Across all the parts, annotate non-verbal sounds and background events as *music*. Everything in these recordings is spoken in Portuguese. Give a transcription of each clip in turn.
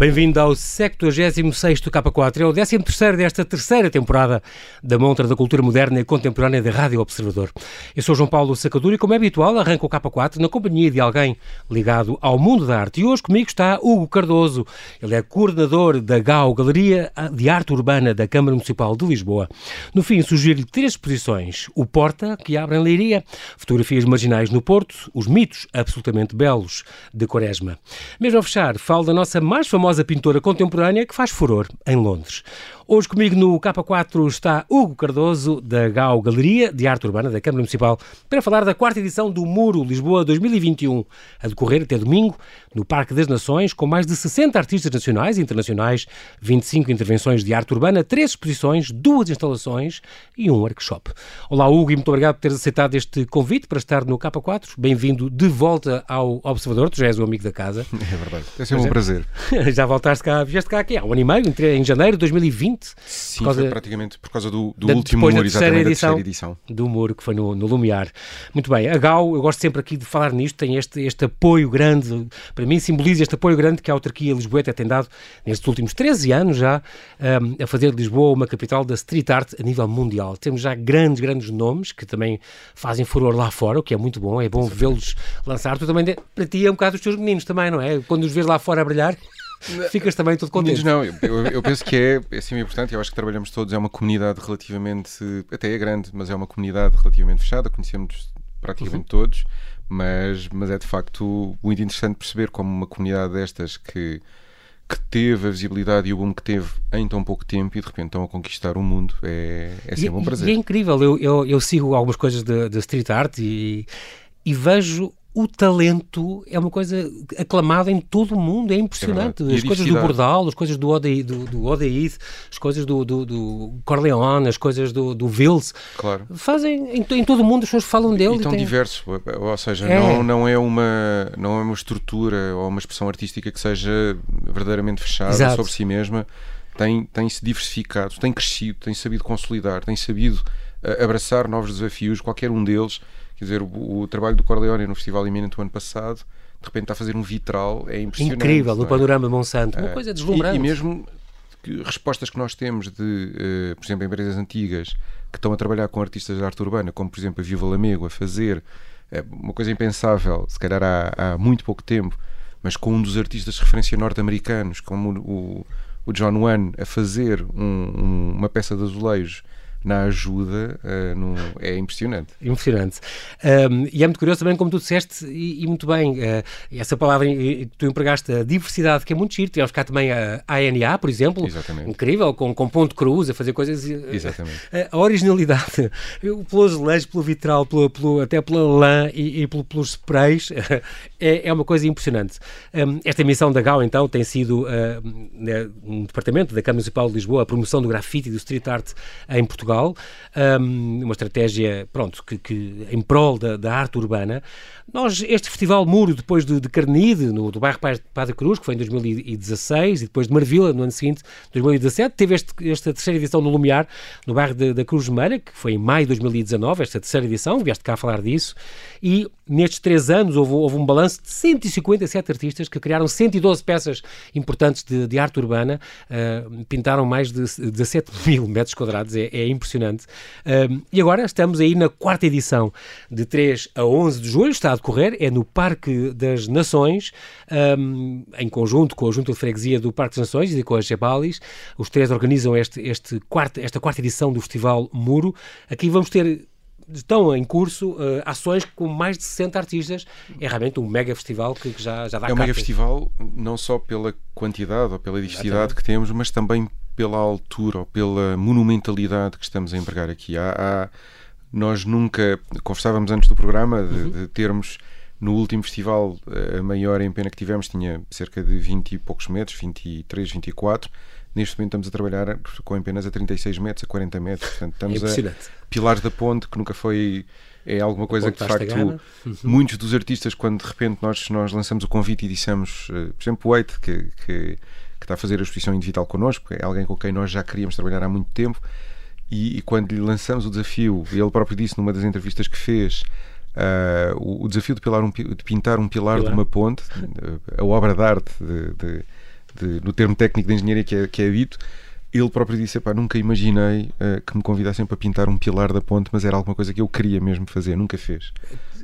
Bem-vindo ao 76º K4, é o 13º desta terceira temporada da Montra da Cultura Moderna e Contemporânea da Rádio Observador. Eu sou João Paulo Sacadura e, como é habitual, arranco o K4 na companhia de alguém ligado ao mundo da arte. E hoje comigo está Hugo Cardoso, ele é coordenador da GAU, Galeria de Arte Urbana da Câmara Municipal de Lisboa. No fim, sugiro-lhe três exposições. O Porta, que abre em Leiria, fotografias marginais no Porto, os mitos absolutamente belos de Quaresma. Mesmo a fechar, falo da nossa mais famosa famosa pintora contemporânea que faz furor em Londres. Hoje comigo no K4 está Hugo Cardoso, da GAU Galeria de Arte Urbana da Câmara Municipal, para falar da quarta edição do Muro Lisboa 2021, a decorrer até domingo no Parque das Nações, com mais de 60 artistas nacionais e internacionais, 25 intervenções de arte urbana, três exposições, duas instalações e um workshop. Olá Hugo e muito obrigado por teres aceitado este convite para estar no K4. Bem-vindo de volta ao Observador, tu já és o amigo da casa. *laughs* É verdade, é sempre um é. prazer. *laughs* já voltaste cá, vieste cá aqui há um ano e meio, em janeiro de 2020. Sim, por causa, praticamente por causa do, do da, último muro, exatamente, edição, da terceira edição. Do muro, que foi no, no Lumiar. Muito bem, a GAU, eu gosto sempre aqui de falar nisto, tem este, este apoio grande, para mim simboliza este apoio grande que a autarquia Lisboeta tem dado nestes últimos 13 anos já, um, a fazer de Lisboa uma capital da street art a nível mundial. Temos já grandes, grandes nomes que também fazem furor lá fora, o que é muito bom, é bom vê-los lançar. Tu também, para ti é um bocado os teus meninos também, não é? Quando os vês lá fora a brilhar ficas também todo contente. Não, eu, eu penso que é, é assim importante. Eu acho que trabalhamos todos, é uma comunidade relativamente, até é grande, mas é uma comunidade relativamente fechada, conhecemos praticamente uhum. todos, mas, mas é de facto muito interessante perceber como uma comunidade destas que que teve a visibilidade e o boom que teve em tão pouco tempo e de repente estão a conquistar o mundo é, é sempre e, um prazer. E é incrível, eu, eu, eu sigo algumas coisas de, street art e, e vejo o talento é uma coisa aclamada em todo o mundo, é impressionante. É as coisas do Bordal, as coisas do Odeid, do, do Odeid as coisas do, do, do, Corleone, as coisas do, do Vils, claro. fazem em, em, todo o mundo, as pessoas falam dele. E tão tem... diverso, ou seja, é. não, não, é uma, não é uma estrutura ou uma expressão artística que seja verdadeiramente fechada Exato. sobre si mesma. Tem, tem se diversificado, tem crescido, tem sabido consolidar, tem sabido uh, abraçar novos desafios, qualquer um deles Quer dizer, o, o trabalho do Corleone no Festival Iminente do ano passado, de repente está a fazer um vitral, é impressionante. Incrível, no é? panorama Monsanto, uma é. coisa deslumbrante. E, e mesmo que, respostas que nós temos de, uh, por exemplo, empresas antigas que estão a trabalhar com artistas de arte urbana, como por exemplo a Viva Lamego, a fazer uh, uma coisa impensável, se calhar há, há, muito pouco tempo, mas com um dos artistas de referência norte-americanos, como o, o, John Wan, a fazer um, um, uma peça de azulejos na ajuda uh, no, é impressionante. Impressionante. Um, e é muito curioso também, como tu disseste, e, e muito bem, uh, essa palavra que tu empregaste, a diversidade, que é muito giro. Tivemos cá também a ANA, por exemplo. Exatamente. Incrível, com, com ponto cruz, a fazer coisas. Uh, Exatamente. A, originalidade, *laughs* pelos azulejos, pelo vitral, pelo, pelo, até pela lã e, e pelo, pelos sprays, *laughs* é, é uma coisa impressionante. Um, esta missão da GAU, então, tem sido né, um departamento da Câmara Municipal de Lisboa, a promoção do grafite e do street art em Portugal Portugal, um, uma estratégia, pronto, que, que em prol da, da, arte urbana. Nós, este Festival Muro, depois de, de Carnide, no, do bairro Padre Cruz, que foi em 2016, e depois de Marvila, no ano seguinte, 2017, teve este, esta terceira edição no Lumiar, no bairro da Cruz Meira, que foi em maio de 2019, esta terceira edição, vieste cá falar disso, e nestes três anos houve, houve um balanço de 157 artistas que criaram 112 peças importantes de, de arte urbana, uh, pintaram mais de 17 mil metros quadrados, é, é impressionante. Um, e agora estamos aí na quarta edição, de 3 a 11 de julho, está a decorrer, é no Parque das Nações, um, em conjunto com a Junta de Freguesia do Parque das Nações e com a Gebalis. Os três organizam este, este quarto, esta quarta edição do Festival Muro. Aqui vamos ter estão em curso uh, ações com mais de 60 artistas. É realmente um mega festival que, que já, já dá É um mega festival não só pela quantidade ou pela diversidade Exatamente. que temos, mas também pela altura ou pela monumentalidade que estamos a empregar aqui. Há, há nós nunca conversávamos antes do programa de, uhum. de, termos no último festival a maior em pena que tivemos tinha cerca de 20 e poucos metros, 23, 24. Neste momento estamos a trabalhar com empenas a 36 metros, a 40 metros. Portanto, estamos é a Pilares da Ponte, que nunca foi é alguma coisa que de facto uhum. muitos dos artistas quando de repente nós, nós lançamos o convite e dissemos, uh, por exemplo o Wade que, que que está a fazer a exposição individual connosco, é alguém com quem nós já queríamos trabalhar há muito tempo. E, e quando lhe lançamos o desafio, ele próprio disse numa das entrevistas que fez, uh, o, o, desafio de, pilar um, de, pintar um pilar, pilar. de uma ponte, a obra de arte de, de, no termo técnico de engenharia que é, que é dito, ele próprio disse: nunca imaginei uh, que me convidassem para pintar um pilar da ponte, mas era alguma coisa que eu queria mesmo fazer, nunca fez.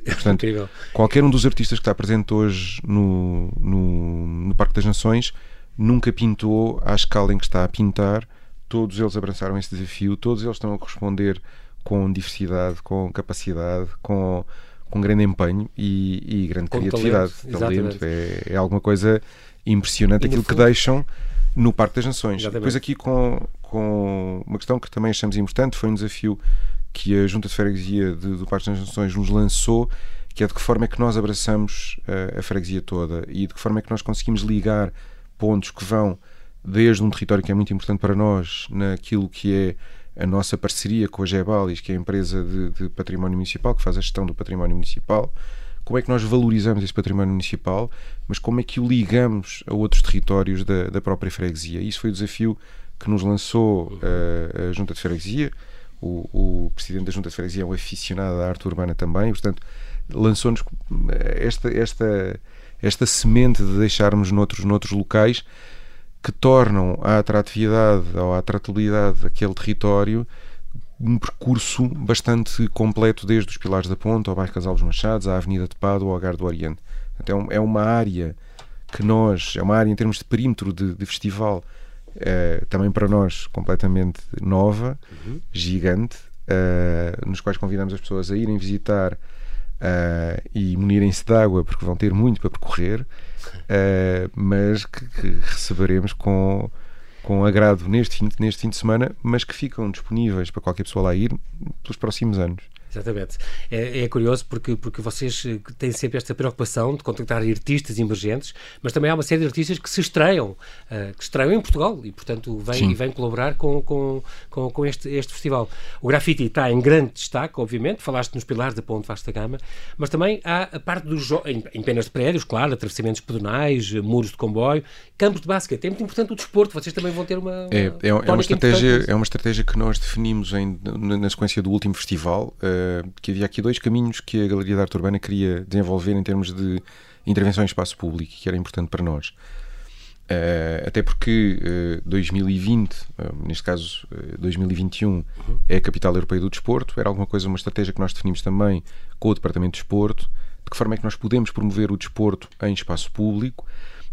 portanto, Incrível. qualquer um dos artistas que está presente hoje no, no, no, Parque das Nações nunca pintou à escala em que está a pintar. Todos eles abraçaram esse desafio, todos eles estão a corresponder com diversidade, com capacidade, com, com grande empenho e, e grande com criatividade. Talento, talento é, é, alguma coisa impressionante aquilo fundo... que deixam no Parque das Nações. Exatamente. Depois aqui com, com uma questão que também achamos importante, foi um desafio que a Junta de Freguesia de, do Parque das Nações nos lançou, que é de que forma é que nós abraçamos a, a freguesia toda e de que forma é que nós conseguimos ligar pontos que vão desde um território que é muito importante para nós, naquilo que é a nossa parceria com a Gebalis, que é a empresa de, de património municipal, que faz a gestão do património municipal, como é que nós valorizamos esse património municipal, mas como é que o ligamos a outros territórios da, da própria freguesia. Isso foi o desafio que nos lançou uh, a Junta de Freguesia. O, o, presidente da Junta de Freguesia é um aficionado à arte urbana também, portanto, lançou-nos esta, esta, esta semente de deixarmos noutros, noutros locais que tornam a atratividade ou a atratividade daquele território um percurso bastante completo, desde os Pilares da Ponta ao bairro Casal dos Machados, à Avenida de Pado, ao Algar do Oriente. Então é uma área que nós, é uma área em termos de perímetro de, de festival, é, também para nós completamente nova, uhum. gigante, é, nos quais convidamos as pessoas a irem visitar é, e munirem-se de água, porque vão ter muito para percorrer, mas que, que receberemos com com agrado neste neste fim de semana, mas que ficam disponíveis para qualquer pessoa lá ir pelos próximos anos. Exatamente. É, é, curioso porque, porque vocês eh, têm sempre esta preocupação de contactar artistas emergentes, mas também há uma série de artistas que se estreiam, uh, que estreiam em Portugal e, portanto, vêm, vêm colaborar com, com, com, com, este, este festival. O grafite está em grande destaque, obviamente, falaste nos pilares da Ponte Vasta Gama, mas também há a parte dos em, em penas de prédios, claro, atravessamentos pedonais, muros de comboio, campos de basquete. É muito importante o desporto, vocês também vão ter uma. É, é, é uma, estratégia, é uma estratégia que nós definimos em, na sequência do último festival. Uh, que havia aqui dois caminhos que a Galeria de Arte Urbana queria desenvolver em termos de intervenção em espaço público, que era importante para nós. Uh, até porque uh, 2020, uh, neste caso 2021, uhum. é a capital europeia do desporto, era alguma coisa, uma estratégia que nós definimos também com o Departamento de Desporto, de que forma é que nós podemos promover o desporto em espaço público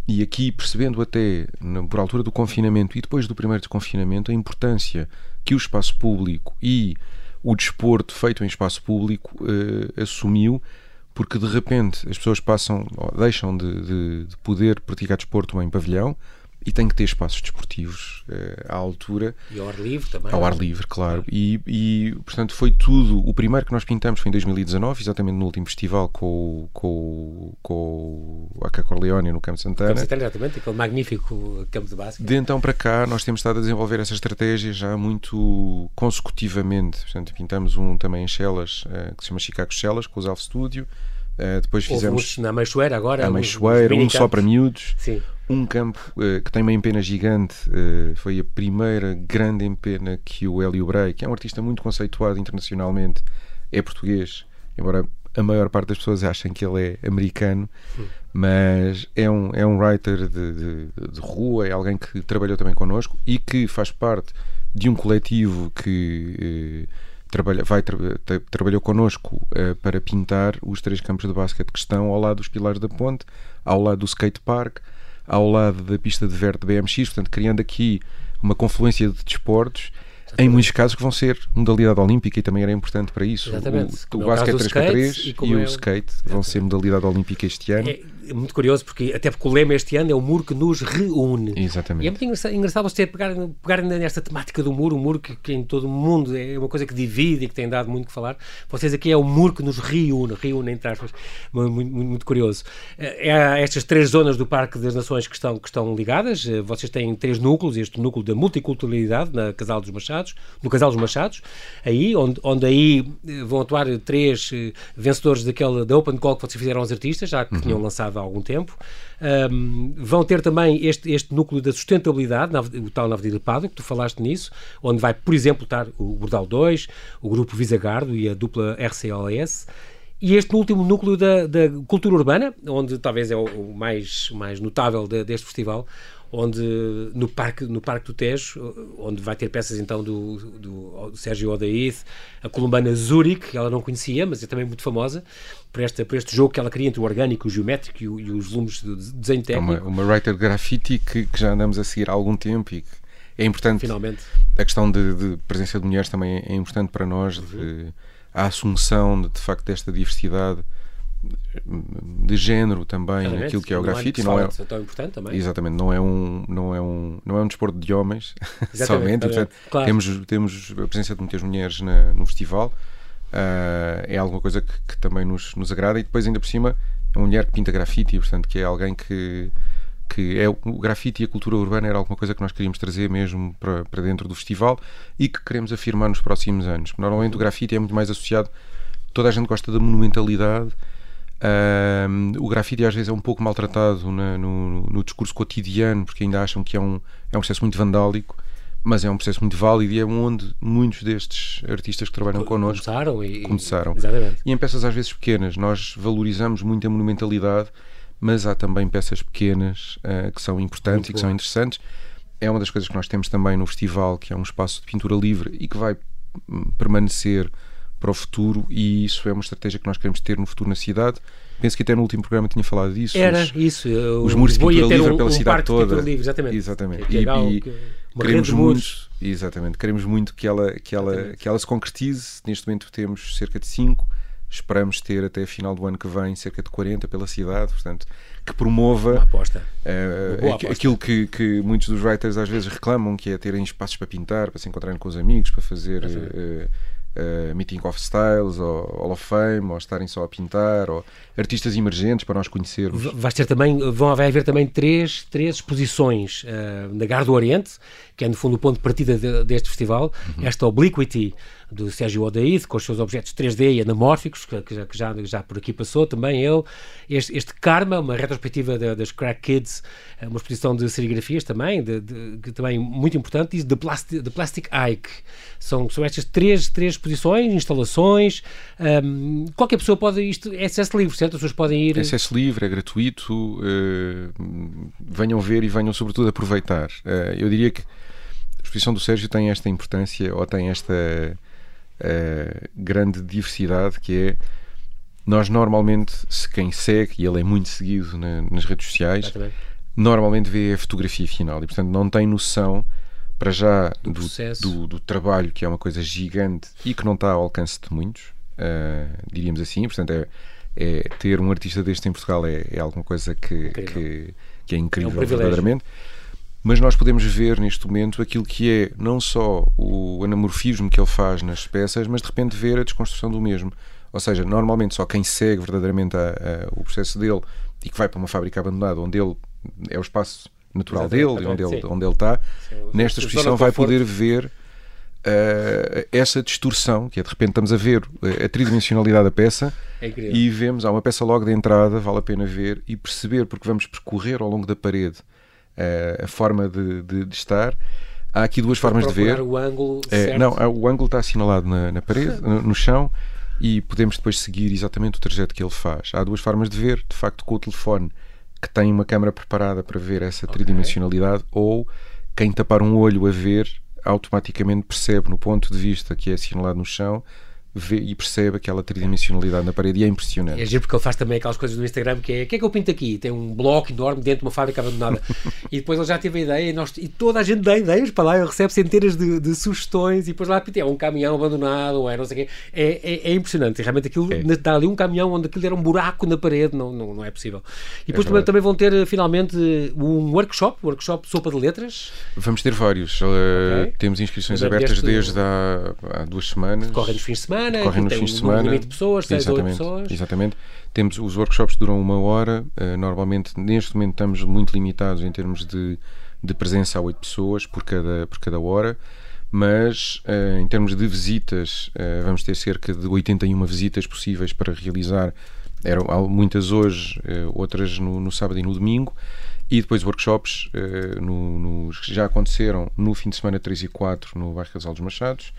e aqui percebendo até por altura do confinamento e depois do primeiro desconfinamento a importância que o espaço público e o desporto feito em espaço público uh, assumiu, porque de repente as pessoas passam, deixam de, de, de poder praticar desporto em pavilhão e tem que ter espaços desportivos uh, à altura. E ao ar livre também. Ao ar livre, claro. E, e, portanto, foi tudo. O primeiro que nós pintamos foi em 2019, exatamente no último festival com, com, com a Cacorleone no Campo Santana. Campo Santana, exatamente, aquele magnífico campo de basquete. De então para cá, nós temos estado a desenvolver essa estratégia já muito consecutivamente. Portanto, pintamos um também em Chelas, uh, que se chama Chicago Chelas, com os Alf Studio. Uh, depois fizemos. na Meixoeira agora. A Meixoeira, um só para miúdos. Sim um campo uh, que tem uma empena gigante, uh, foi a primeira grande empena que o Hélio Brey, que é um artista muito conceituado internacionalmente, é português, embora a maior parte das pessoas achem que ele é americano, hum. mas é um, é um writer de, de, de, rua, é alguém que trabalhou também connosco e que faz parte de um coletivo que trabalha, vai, tra, tra, trabalhou connosco para pintar os três campos de basquete que estão ao lado dos pilares da ponte, ao lado do skate park ao lado da pista de verde BMX, portanto, criando aqui uma confluência de desportos em muitos casos que vão ser modalidade olímpica e também era importante para isso. Exatamente. O, o basquete 3x3 e, e, o é skate vão ser modalidade olímpica este ano. É, é muito curioso, porque até porque o lema este ano é o muro que nos reúne. Exatamente. E é muito engraçado, engraçado você pegar, pegar nesta temática do muro, o muro que, que, em todo o mundo é uma coisa que divide e que tem dado muito que falar. Vocês aqui é o muro que nos reúne, reúne entre aspas, muito, muito, muito curioso. É, é estas três zonas do Parque das Nações que estão, que estão ligadas, eh, vocês têm três núcleos, este núcleo da multiculturalidade na Casal dos Machados, no Casal dos Machados, aí, onde, onde aí eh, vão atuar três eh, vencedores daquela, da Open Call que vocês fizeram aos artistas, já que uhum. tinham lançado há algum tempo. Um, vão ter também este, este núcleo da sustentabilidade, o tal na Avenida Pádua, que tu falaste nisso, onde vai, por exemplo, estar o Bordal 2, o Grupo Visagardo e a dupla RCOS. E este último núcleo da, da cultura urbana, onde talvez é o, o mais, mais notável de, deste festival, onde no parque, no parque do Tejo, onde vai ter peças então do, do, do Sérgio Odaíth, a columbana Zurich, que ela não conhecia, mas é também muito famosa, por, esta, por este jogo que ela cria entre o orgânico, o geométrico e, o, e os volumes de desenho técnico. É uma, uma writer graffiti que, que, já andamos a seguir há algum tempo e que é importante. Finalmente. A questão de, de presença de mulheres também é importante para nós, uhum. de, a assunção de, de facto desta diversidade de género também Exatamente. aquilo que é o grafite não é tão importante também exatamente não é um não é um não é um desporto de homens *laughs* somente portanto, claro. temos temos a presença de muitas mulheres na, no festival uh, é alguma coisa que, que, também nos, nos agrada e depois ainda por cima é uma mulher que pinta grafite portanto que é alguém que que é o grafite e a cultura urbana era alguma coisa que nós queríamos trazer mesmo para, para dentro do festival e que queremos afirmar nos próximos anos. Normalmente o grafite é muito mais associado, toda a gente gosta da monumentalidade, o grafite às vezes é um pouco maltratado na, no, no, discurso cotidiano porque ainda acham que é um, é um processo muito vandálico mas é um processo muito válido e é onde muitos destes artistas que trabalham connosco começaram. E, começaram. Exatamente. E em peças às vezes pequenas. Nós valorizamos muito a monumentalidade, mas há também peças pequenas uh, que são importantes muito e que bom. são interessantes. É uma das coisas que nós temos também no festival, que é um espaço de pintura livre e que vai hum, permanecer para o futuro e isso é uma estratégia que nós queremos ter no futuro na cidade. Penso que até no último programa tinha falado disso. Era os, isso. Os muros de pintura livre um, pela um cidade toda. Livre, exatamente. Exatamente. Que é e, e queremos muito, exatamente, queremos muito que ela, que, ela, que ela se concretize. Neste momento temos cerca de 5 esperamos ter até a final do ano que vem cerca de 40 pela cidade, portanto, que promova uh, aquilo que, que, muitos dos writers às vezes reclamam, que é terem espaços para pintar, para se encontrarem com os amigos, para fazer uh, uh, Meeting of Styles, ou Hall of Fame, ou estarem só a pintar, ou artistas emergentes para nós conhecermos. Vai ter também, vão, vai haver também três, três exposições na Gar do Oriente, que é no fundo o ponto de partida de, deste festival, uhum. esta Obliquity do Sérgio Odaíde, com os seus objetos 3D e anamórficos, que, que, já, que já, por aqui passou também ele. Este, este Karma, uma retrospectiva das Crack Kids, eh, uma exposição de serigrafias também, de, de, também muito importante, e de Plastic, de Plastic Ike. São, são estas três, três exposições, instalações. Um, qualquer pessoa pode. Isto é acesso livre, certo? As pessoas podem ir. É acesso livre, é gratuito. Uh, venham ver e venham, sobretudo, aproveitar. Uh, eu diria que a exposição do Sérgio tem esta importância ou tem esta uh, grande diversidade que é nós normalmente, se quem segue, e ele é muito seguido na, nas redes sociais, normalmente vê a fotografia final. E portanto não tem noção para já do, do, do, do, trabalho que é uma coisa gigante e que não está ao alcance de muitos, uh, diríamos assim, portanto é, é, ter um artista deste em Portugal é, é alguma coisa que, que, que, é incrível é um verdadeiramente mas nós podemos ver neste momento aquilo que é não só o anamorfismo que ele faz nas peças, mas de repente ver a desconstrução do mesmo. Ou seja, normalmente só quem segue verdadeiramente a, a, o processo dele e que vai para uma fábrica abandonada onde ele é o espaço natural Exatamente, dele, onde ele, onde ele está, sim, nesta exposição vai poder ver uh, essa distorção, que é de repente estamos a ver a tridimensionalidade da peça é e vemos, há uma peça logo de entrada, vale a pena ver e perceber, porque vamos percorrer ao longo da parede a forma de, de, de estar. Há aqui duas formas de ver. O ângulo é, não, o ângulo está assinalado na, na parede, no, no, chão, e podemos depois seguir exatamente o trajeto que ele faz. Há duas formas de ver, de facto, com o telefone que tem uma câmera preparada para ver essa okay. tridimensionalidade, ou quem tapar um olho a ver automaticamente percebe no ponto de vista que é assinalado no chão vê e percebe aquela tridimensionalidade na parede e é impressionante. É giro porque ele faz também aquelas coisas no Instagram que é o que é que eu pinto aqui? Tem um bloco enorme dentro de uma fábrica abandonada. *laughs* e depois ele já teve a ideia e, nós, e toda a gente dá ideias para lá, ele recebe centenas de, de sugestões e depois lá é um caminhão abandonado ou é não sei o quê. É, é, é impressionante. E realmente aquilo é. dá ali um caminhão onde aquilo era um buraco na parede, não, não, não é possível. E depois é também, também, vão ter eh, finalmente um workshop, workshop sopa de letras. Vamos ter vários. Eh, okay. Uh, temos inscrições abertas desde há, há duas semanas. Correm nos fins de semana semana, correm nos fins de semana. Um de pessoas, 6 ou 8 pessoas. Exatamente. Temos, os workshops duram uma hora. Uh, normalmente, neste momento, estamos muito limitados em termos de, de presença a 8 pessoas por cada, por cada hora. Mas uh, em termos de visitas, uh, vamos ter cerca de 81 visitas possíveis para realizar. Eram muitas hoje, outras no, no sábado e no domingo e depois workshops uh, no, no, que já aconteceram no fim de semana 3 e 4 no bairro Casal dos Machados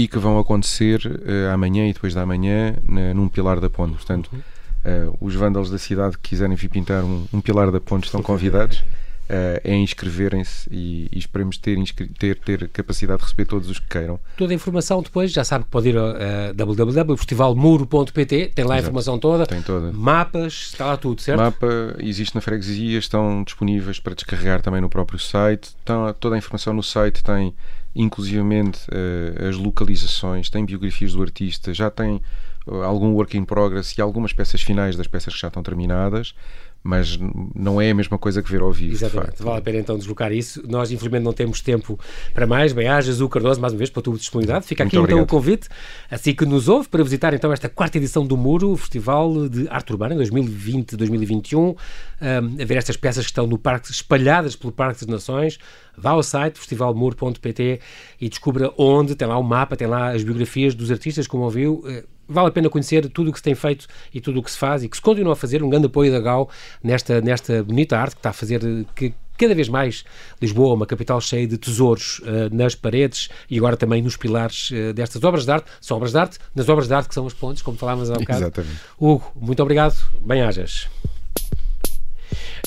e que vão acontecer uh, amanhã e depois da manhã na, num pilar da ponte. Portanto, uh, os vândalos da cidade que quiserem vir pintar um, um pilar da ponte estão convidados. uh, é inscreverem-se e, e, esperemos ter, ter, ter capacidade de receber todos os que queiram. Toda a informação depois, já sabe que pode ir a uh, www.festivalmuro.pt, tem lá a Exato. informação toda. Tem toda. Mapas, está lá tudo, certo? Mapa existe na freguesia, estão disponíveis para descarregar também no próprio site. Estão, toda a informação no site tem inclusivamente uh, as localizações, tem biografias do artista, já tem uh, algum work in progress e algumas peças finais das peças que já estão terminadas mas não é a mesma coisa que ver ao vivo. Exatamente, vale a pena então deslocar isso. Nós, infelizmente, não temos tempo para mais. Bem, haja Azul Cardoso, mais uma vez, pela tua disponibilidade. Fica aqui então o convite, assim que nos ouve, para visitar então esta quarta edição do Muro, o Festival de Arte Urbana 2020-2021, um, a ver estas peças que estão no parque, espalhadas pelo Parque das Nações. Vá ao site festivalmuro.pt e descubra onde, tem lá o mapa, tem lá as biografias dos artistas, como ouviu eh, vale a pena conhecer tudo o que se tem feito e tudo o que se faz e que se continua a fazer. Um grande apoio da GAU nesta, nesta bonita arte que está a fazer que cada vez mais Lisboa, uma capital cheia de tesouros uh, nas paredes e agora também nos pilares uh, destas obras de arte. São obras de arte, nas obras de arte que são as pontes, como falávamos há um bocado. Exatamente. Hugo, muito obrigado. Bem-ajas.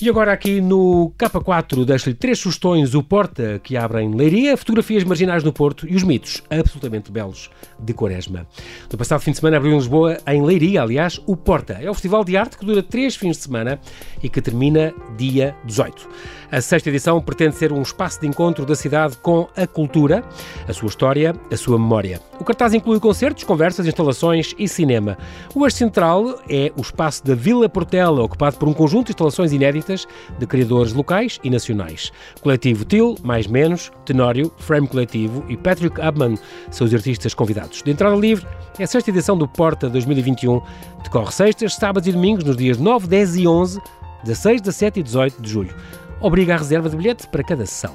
E agora aqui no K4 deixo-lhe três sugestões, o Porta, que abre em Leiria, fotografias marginais no Porto e os mitos absolutamente belos de Quaresma. No passado fim de semana abriu em Lisboa, em Leiria, aliás, o Porta. É um festival de arte que dura três fins de semana e que termina dia 18. A sexta edição pretende ser um espaço de encontro da cidade com a cultura, a sua história, a sua memória. O cartaz inclui concertos, conversas, instalações e cinema. O eixo central é o espaço da Vila Portela, ocupado por um conjunto de instalações inéditas de criadores locais e nacionais. Coletivo Til, Mais Menos, Tenório, Frame Coletivo e Patrick Abman são os artistas convidados. De entrada livre, é a sexta edição do Porta 2021. Decorre sextas, sábados e domingos nos dias 9, 10 e 11, 16, 17 e 18 de julho obriga a reserva de bilhete para cada sessão.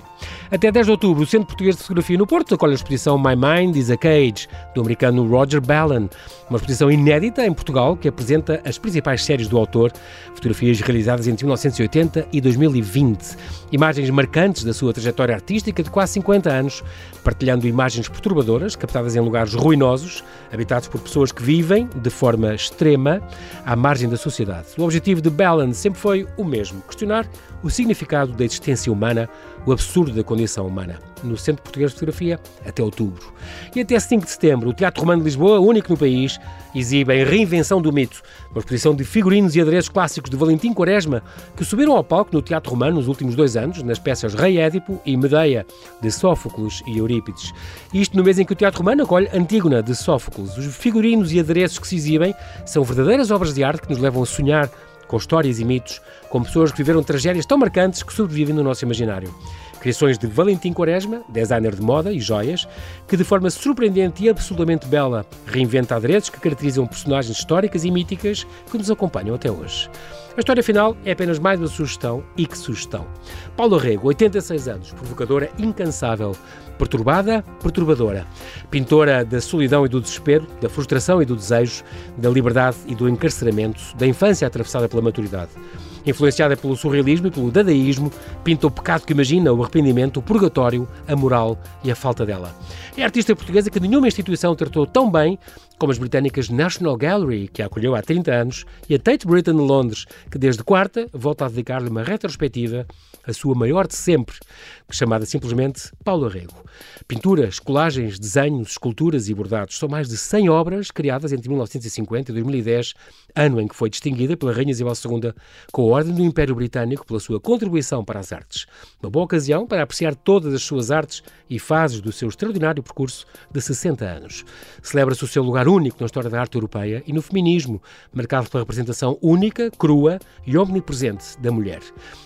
Até 10 de outubro, o Centro Português de Fotografia no Porto acolhe a exposição My Mind is a Cage, do americano Roger Ballen, uma exposição inédita em Portugal que apresenta as principais séries do autor, fotografias realizadas entre 1980 e 2020. Imagens marcantes da sua trajetória artística de quase 50 anos, partilhando imagens perturbadoras, captadas em lugares ruinosos, habitados por pessoas que vivem de forma extrema à margem da sociedade. O objetivo de Ballen sempre foi o mesmo: questionar o significado da existência humana, o absurdo da condição humana. No Centro Português de Fotografia, até outubro. E até 5 de setembro, o Teatro Romano de Lisboa, único no país, exibe em Reinvenção do Mito, uma exposição de figurinos e adereços clássicos de Valentim Quaresma, que subiram ao palco no Teatro Romano nos últimos dois anos, nas peças Rei Édipo e Medeia, de Sófocles e Eurípides. Isto no mês em que o Teatro Romano acolhe Antígona, de Sófocles. Os figurinos e adereços que se exibem são verdadeiras obras de arte que nos levam a sonhar com histórias e mitos, com pessoas que viveram tragédias tão marcantes que sobrevivem no nosso imaginário. Criações de Valentim Quaresma, designer de moda e joias, que de forma surpreendente e absolutamente bela reinventa adereços que caracterizam personagens históricas e míticas que nos acompanham até hoje. A história final é apenas mais uma sugestão e que sugestão. Paulo Rego, 86 anos, provocadora incansável, perturbada, perturbadora. Pintora da solidão e do desespero, da frustração e do desejo, da liberdade e do encarceramento, da infância atravessada pela maturidade. Influenciada pelo surrealismo e pelo dadaísmo, pinta o pecado que imagina, o arrependimento, o purgatório, a moral e a falta dela. É artista portuguesa que nenhuma instituição tratou tão bem como as britânicas National Gallery, que a acolheu há 30 anos, e a Tate Britain de Londres, que desde quarta volta a dedicar-lhe uma retrospectiva, a sua maior de sempre, chamada simplesmente Paulo Arrego. Pinturas, colagens, desenhos, esculturas e bordados. São mais de 100 obras criadas entre 1950 e 2010, ano em que foi distinguida pela Rainha Isabel II com a Ordem do Império Britânico pela sua contribuição para as artes. Uma boa ocasião para apreciar todas as suas artes e fases do seu extraordinário percurso de 60 anos. Celebra-se o seu lugar único na história da arte europeia e no feminismo, marcado pela representação única, crua e omnipresente da mulher.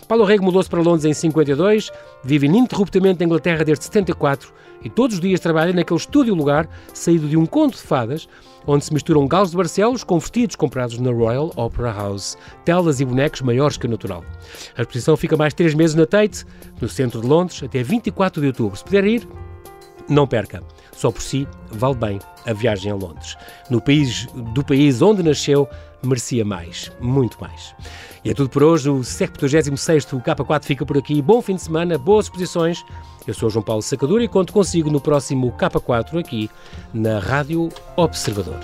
Paulo Rego mudou-se para Londres em 52, vive ininterruptamente na Inglaterra desde 74 e todos os dias trabalha naquele estúdio-lugar saído de um conto de fadas, onde se misturam galos de Barcelos com vestidos comprados na Royal Opera House, telas e bonecos maiores que o natural. A exposição fica mais três meses na Tate, no centro de Londres, até 24 de outubro. Se puder ir, não perca. Só por si vale bem a viagem a Londres. No país do país onde nasceu, merecia mais, muito mais. E é tudo por hoje. O 76 K4 fica por aqui. Bom fim de semana, boas exposições. Eu sou João Paulo Sacadura e conto consigo no próximo K4 aqui na Rádio Observador.